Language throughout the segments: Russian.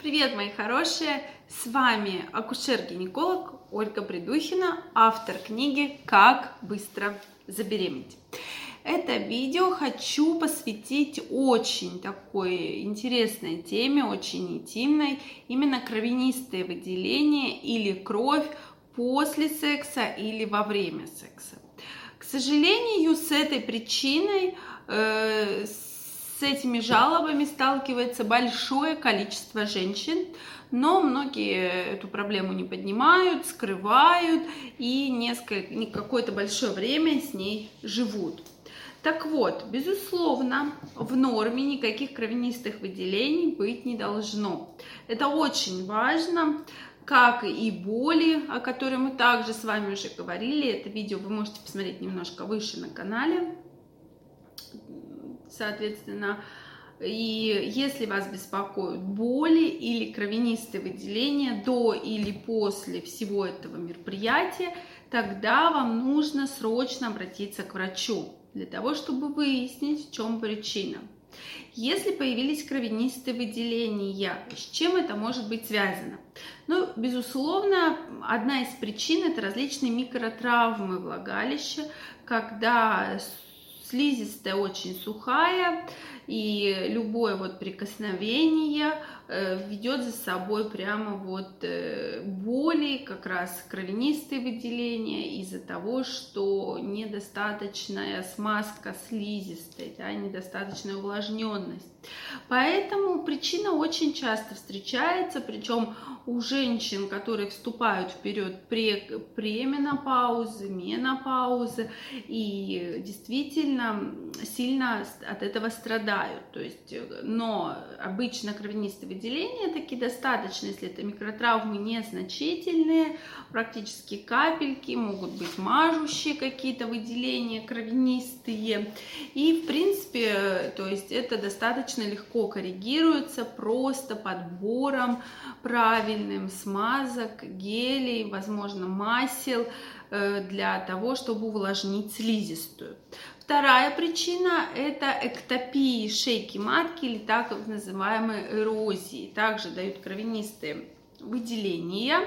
Привет, мои хорошие! С вами акушер-гинеколог Ольга Придухина, автор книги «Как быстро забеременеть». Это видео хочу посвятить очень такой интересной теме, очень интимной, именно кровянистые выделения или кровь после секса или во время секса. К сожалению, с этой причиной э, с этими жалобами сталкивается большое количество женщин, но многие эту проблему не поднимают, скрывают и несколько, какое-то большое время с ней живут. Так вот, безусловно, в норме никаких кровянистых выделений быть не должно. Это очень важно, как и боли, о которых мы также с вами уже говорили. Это видео вы можете посмотреть немножко выше на канале соответственно, и если вас беспокоят боли или кровянистые выделения до или после всего этого мероприятия, тогда вам нужно срочно обратиться к врачу для того, чтобы выяснить, в чем причина. Если появились кровянистые выделения, с чем это может быть связано? Ну, безусловно, одна из причин это различные микротравмы влагалища, когда слизистая очень сухая, и любое вот прикосновение э, ведет за собой прямо вот э, боли, как раз кровянистые выделения из-за того, что недостаточная смазка слизистой, да, недостаточная увлажненность. Поэтому причина очень часто встречается, причем у женщин, которые вступают в период пременопаузы, менопаузы и действительно сильно от этого страдают. То есть, но обычно кровянистые выделения такие достаточно, если это микротравмы незначительные, практически капельки, могут быть мажущие какие-то выделения кровянистые. И в принципе, то есть это достаточно легко коррегируется просто подбором правильным смазок, гелей, возможно, масел э, для того, чтобы увлажнить слизистую. Вторая причина – это эктопии шейки матки или так называемые эрозии. Также дают кровянистые выделения,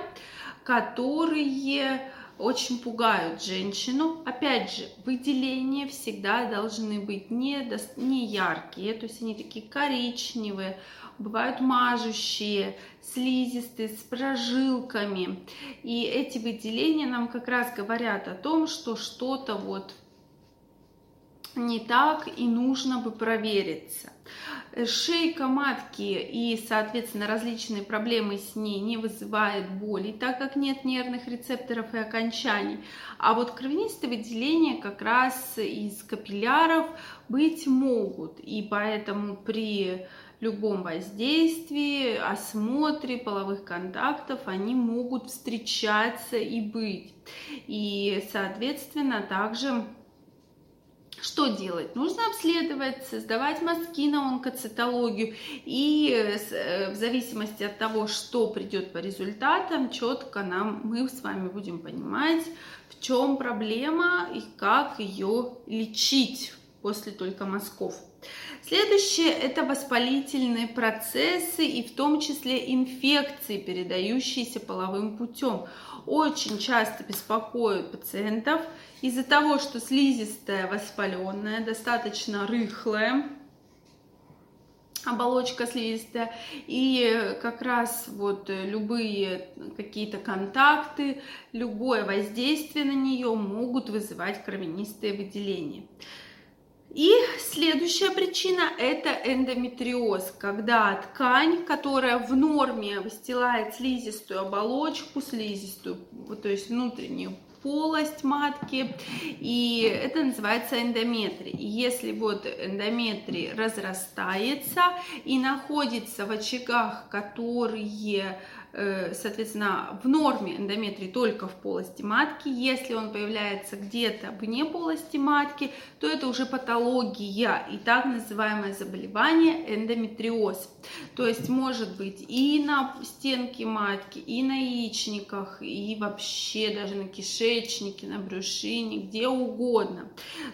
которые очень пугают женщину. Опять же, выделения всегда должны быть не, не яркие, то есть они такие коричневые, бывают мажущие, слизистые, с прожилками. И эти выделения нам как раз говорят о том, что что-то вот не так и нужно бы провериться. Шейка матки и, соответственно, различные проблемы с ней не вызывают боли, так как нет нервных рецепторов и окончаний. А вот кровянистые выделения как раз из капилляров быть могут. И поэтому при любом воздействии, осмотре половых контактов они могут встречаться и быть. И, соответственно, также что делать? Нужно обследовать, создавать мазки на онкоцитологию и э, в зависимости от того, что придет по результатам, четко нам мы с вами будем понимать, в чем проблема и как ее лечить после только мазков. Следующее – это воспалительные процессы и в том числе инфекции, передающиеся половым путем. Очень часто беспокоят пациентов из-за того, что слизистая воспаленная, достаточно рыхлая, оболочка слизистая, и как раз вот любые какие-то контакты, любое воздействие на нее могут вызывать кровянистые выделения. И следующая причина – это эндометриоз, когда ткань, которая в норме выстилает слизистую оболочку, слизистую, то есть внутреннюю полость матки, и это называется эндометрий. И если вот эндометрий разрастается и находится в очагах, которые соответственно, в норме эндометрий только в полости матки. Если он появляется где-то вне полости матки, то это уже патология и так называемое заболевание эндометриоз. То есть может быть и на стенке матки, и на яичниках, и вообще даже на кишечнике, на брюшине, где угодно.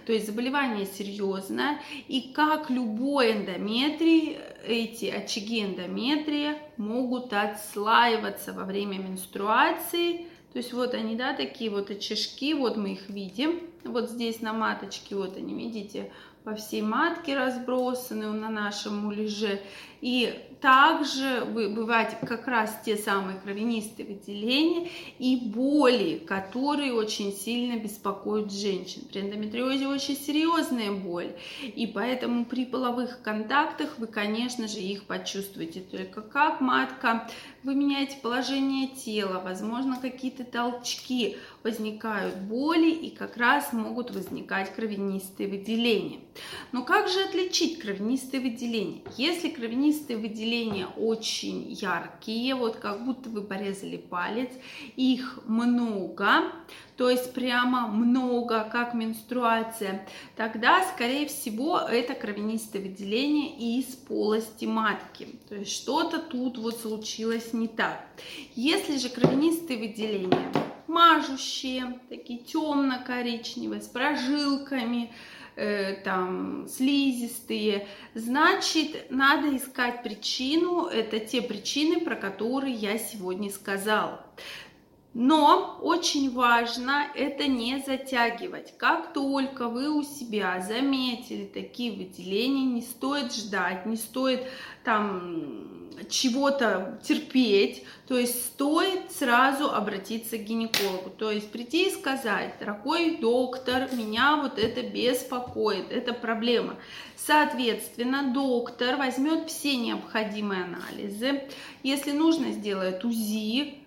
То есть заболевание серьезное, и как любой эндометрий, эти очаги эндометрия могут отслаиваться во время менструации. То есть вот они, да, такие вот очажки, вот мы их видим. Вот здесь на маточке, вот они, видите, по всей матке разбросаны на нашем муляже. И также бывают как раз те самые кровянистые выделения и боли, которые очень сильно беспокоят женщин. При эндометриозе очень серьезная боль, и поэтому при половых контактах вы, конечно же, их почувствуете. Только как матка, вы меняете положение тела, возможно, какие-то толчки, возникают боли и как раз могут возникать кровянистые выделения. Но как же отличить кровянистые выделения? Если кровянистые выделения очень яркие, вот как будто вы порезали палец, их много, то есть прямо много, как менструация, тогда, скорее всего, это кровянистое выделение из полости матки. То есть что-то тут вот случилось не так. Если же кровянистые выделения мажущие, такие темно-коричневые, с прожилками, э, там слизистые, значит, надо искать причину. Это те причины, про которые я сегодня сказала. Но очень важно это не затягивать. Как только вы у себя заметили такие выделения, не стоит ждать, не стоит там чего-то терпеть, то есть стоит сразу обратиться к гинекологу, то есть прийти и сказать, дорогой доктор, меня вот это беспокоит, это проблема. Соответственно, доктор возьмет все необходимые анализы, если нужно, сделает УЗИ,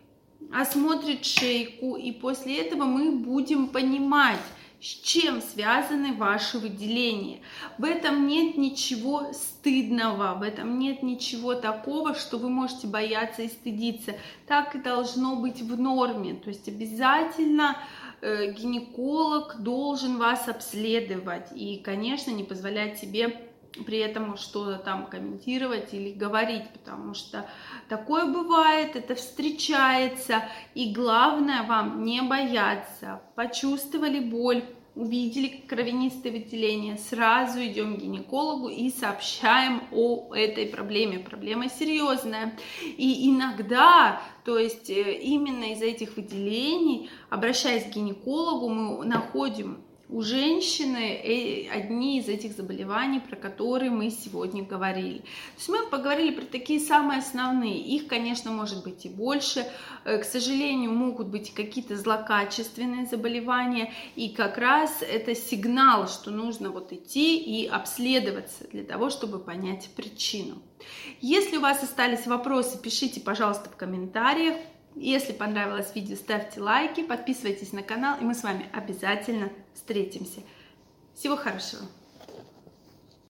осмотрит шейку, и после этого мы будем понимать, с чем связаны ваши выделения. В этом нет ничего стыдного, в этом нет ничего такого, что вы можете бояться и стыдиться. Так и должно быть в норме. То есть обязательно э, гинеколог должен вас обследовать и, конечно, не позволять себе при этом что-то там комментировать или говорить, потому что такое бывает, это встречается, и главное вам не бояться. Почувствовали боль, увидели кровянистое выделение, сразу идем к гинекологу и сообщаем о этой проблеме. Проблема серьезная. И иногда, то есть э, именно из этих выделений, обращаясь к гинекологу, мы находим у женщины э, одни из этих заболеваний, про которые мы сегодня говорили. То есть мы поговорили про такие самые основные. Их, конечно, может быть и больше. Э, к сожалению, могут быть какие-то злокачественные заболевания. И как раз это сигнал, что нужно вот идти и обследоваться для того, чтобы понять причину. Если у вас остались вопросы, пишите, пожалуйста, в комментариях. Если понравилось видео, ставьте лайки, подписывайтесь на канал, и мы с вами обязательно встретимся. Всего хорошего!